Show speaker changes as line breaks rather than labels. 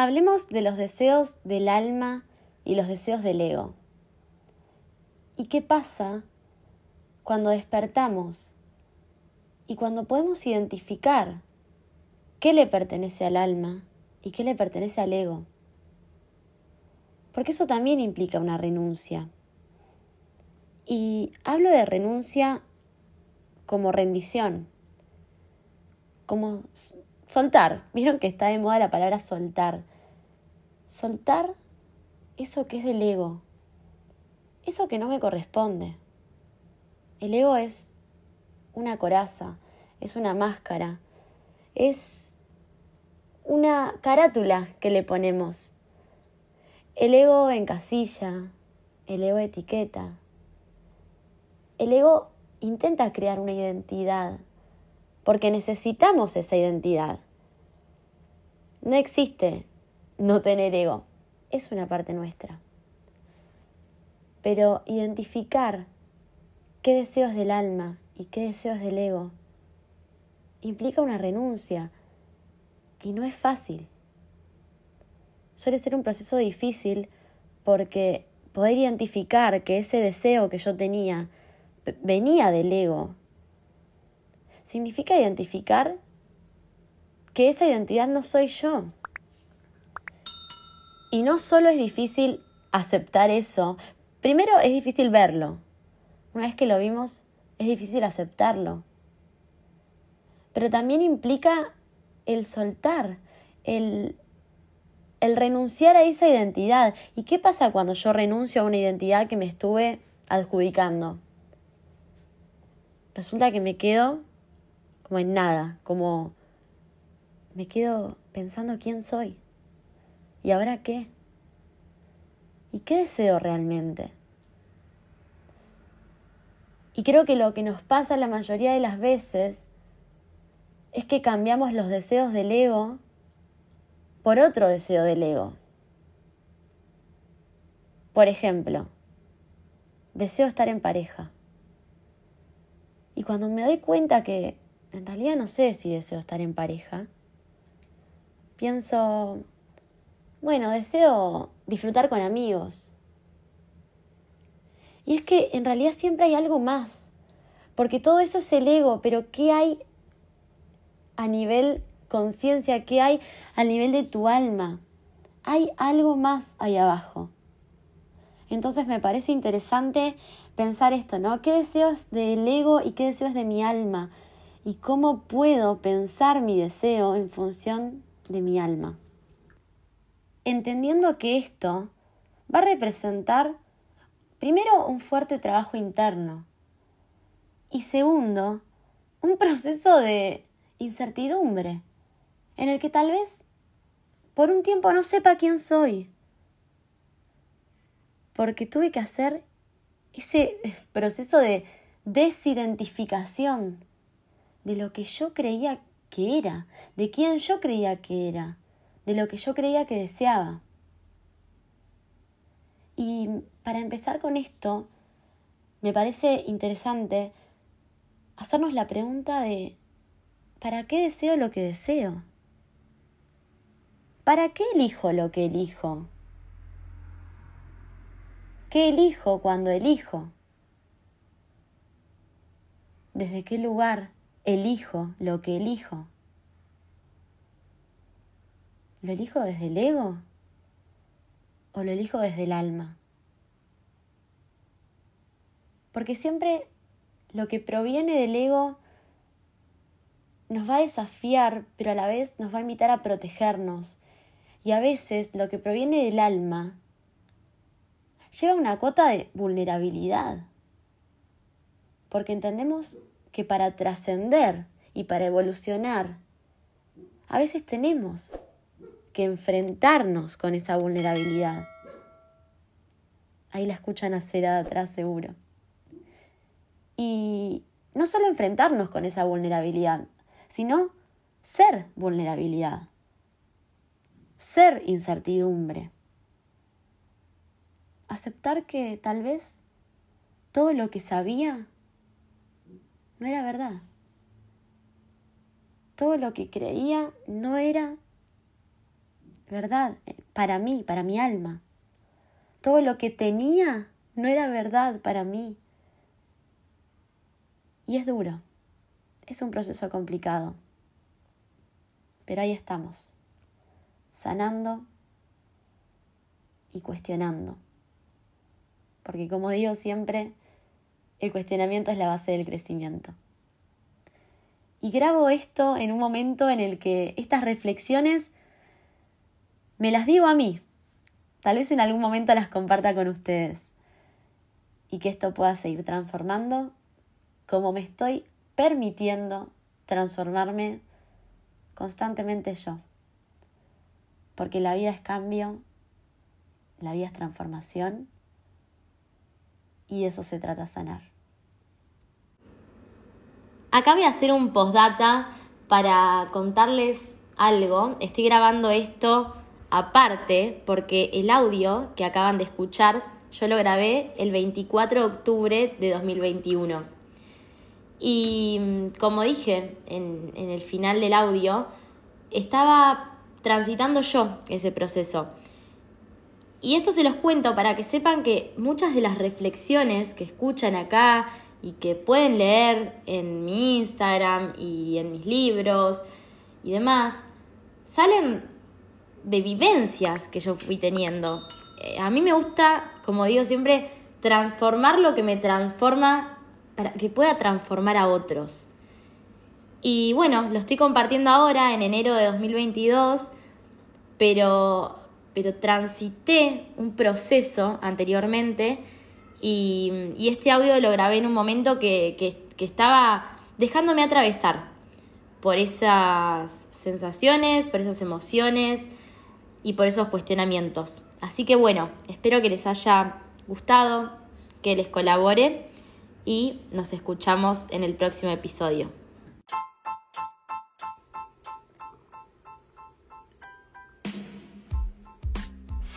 Hablemos de los deseos del alma y los deseos del ego. ¿Y qué pasa cuando despertamos y cuando podemos identificar qué le pertenece al alma y qué le pertenece al ego? Porque eso también implica una renuncia. Y hablo de renuncia como rendición, como soltar. Vieron que está de moda la palabra soltar. Soltar eso que es del ego, eso que no me corresponde. El ego es una coraza, es una máscara, es una carátula que le ponemos. El ego encasilla, el ego etiqueta. El ego intenta crear una identidad porque necesitamos esa identidad. No existe no tener ego, es una parte nuestra. Pero identificar qué deseos del alma y qué deseos del ego implica una renuncia y no es fácil. Suele ser un proceso difícil porque poder identificar que ese deseo que yo tenía venía del ego significa identificar que esa identidad no soy yo. Y no solo es difícil aceptar eso, primero es difícil verlo. Una vez que lo vimos, es difícil aceptarlo. Pero también implica el soltar, el, el renunciar a esa identidad. ¿Y qué pasa cuando yo renuncio a una identidad que me estuve adjudicando? Resulta que me quedo como en nada, como me quedo pensando quién soy. ¿Y ahora qué? ¿Y qué deseo realmente? Y creo que lo que nos pasa la mayoría de las veces es que cambiamos los deseos del ego por otro deseo del ego. Por ejemplo, deseo estar en pareja. Y cuando me doy cuenta que en realidad no sé si deseo estar en pareja. Pienso, bueno, deseo disfrutar con amigos. Y es que en realidad siempre hay algo más, porque todo eso es el ego, pero ¿qué hay a nivel conciencia? ¿Qué hay a nivel de tu alma? Hay algo más ahí abajo. Entonces me parece interesante pensar esto, ¿no? ¿Qué deseos del ego y qué deseos de mi alma? Y cómo puedo pensar mi deseo en función de mi alma. Entendiendo que esto va a representar, primero, un fuerte trabajo interno y segundo, un proceso de incertidumbre en el que tal vez por un tiempo no sepa quién soy, porque tuve que hacer ese proceso de desidentificación de lo que yo creía que era, de quién yo creía que era, de lo que yo creía que deseaba. Y para empezar con esto, me parece interesante hacernos la pregunta de ¿para qué deseo lo que deseo? ¿Para qué elijo lo que elijo? ¿Qué elijo cuando elijo? ¿Desde qué lugar elijo lo que elijo? ¿Lo elijo desde el ego o lo elijo desde el alma? Porque siempre lo que proviene del ego nos va a desafiar, pero a la vez nos va a invitar a protegernos. Y a veces lo que proviene del alma lleva una cuota de vulnerabilidad. Porque entendemos que para trascender y para evolucionar, a veces tenemos que enfrentarnos con esa vulnerabilidad. Ahí la escuchan hacer atrás seguro. Y no solo enfrentarnos con esa vulnerabilidad, sino ser vulnerabilidad, ser incertidumbre. Aceptar que tal vez todo lo que sabía no era verdad. Todo lo que creía no era verdad eh, para mí, para mi alma. Todo lo que tenía no era verdad para mí. Y es duro. Es un proceso complicado. Pero ahí estamos, sanando y cuestionando. Porque como digo siempre, el cuestionamiento es la base del crecimiento. Y grabo esto en un momento en el que estas reflexiones me las digo a mí. Tal vez en algún momento las comparta con ustedes. Y que esto pueda seguir transformando como me estoy permitiendo transformarme constantemente yo. Porque la vida es cambio, la vida es transformación y de eso se trata sanar. Acá voy a hacer un postdata para contarles algo. Estoy grabando esto aparte porque el audio que acaban de escuchar yo lo grabé el 24 de octubre de 2021. Y mm, como dije en, en el final del audio, estaba transitando yo ese proceso. Y esto se los cuento para que sepan que muchas de las reflexiones que escuchan acá y que pueden leer en mi Instagram y en mis libros y demás, salen de vivencias que yo fui teniendo. Eh, a mí me gusta, como digo siempre, transformar lo que me transforma para que pueda transformar a otros. Y bueno, lo estoy compartiendo ahora en enero de 2022, pero, pero transité un proceso anteriormente y, este audio lo grabé en un momento que, que estaba dejándome atravesar por esas sensaciones, por esas emociones y por esos cuestionamientos. Así que bueno, espero que les haya gustado, que les colabore y nos escuchamos en el próximo episodio.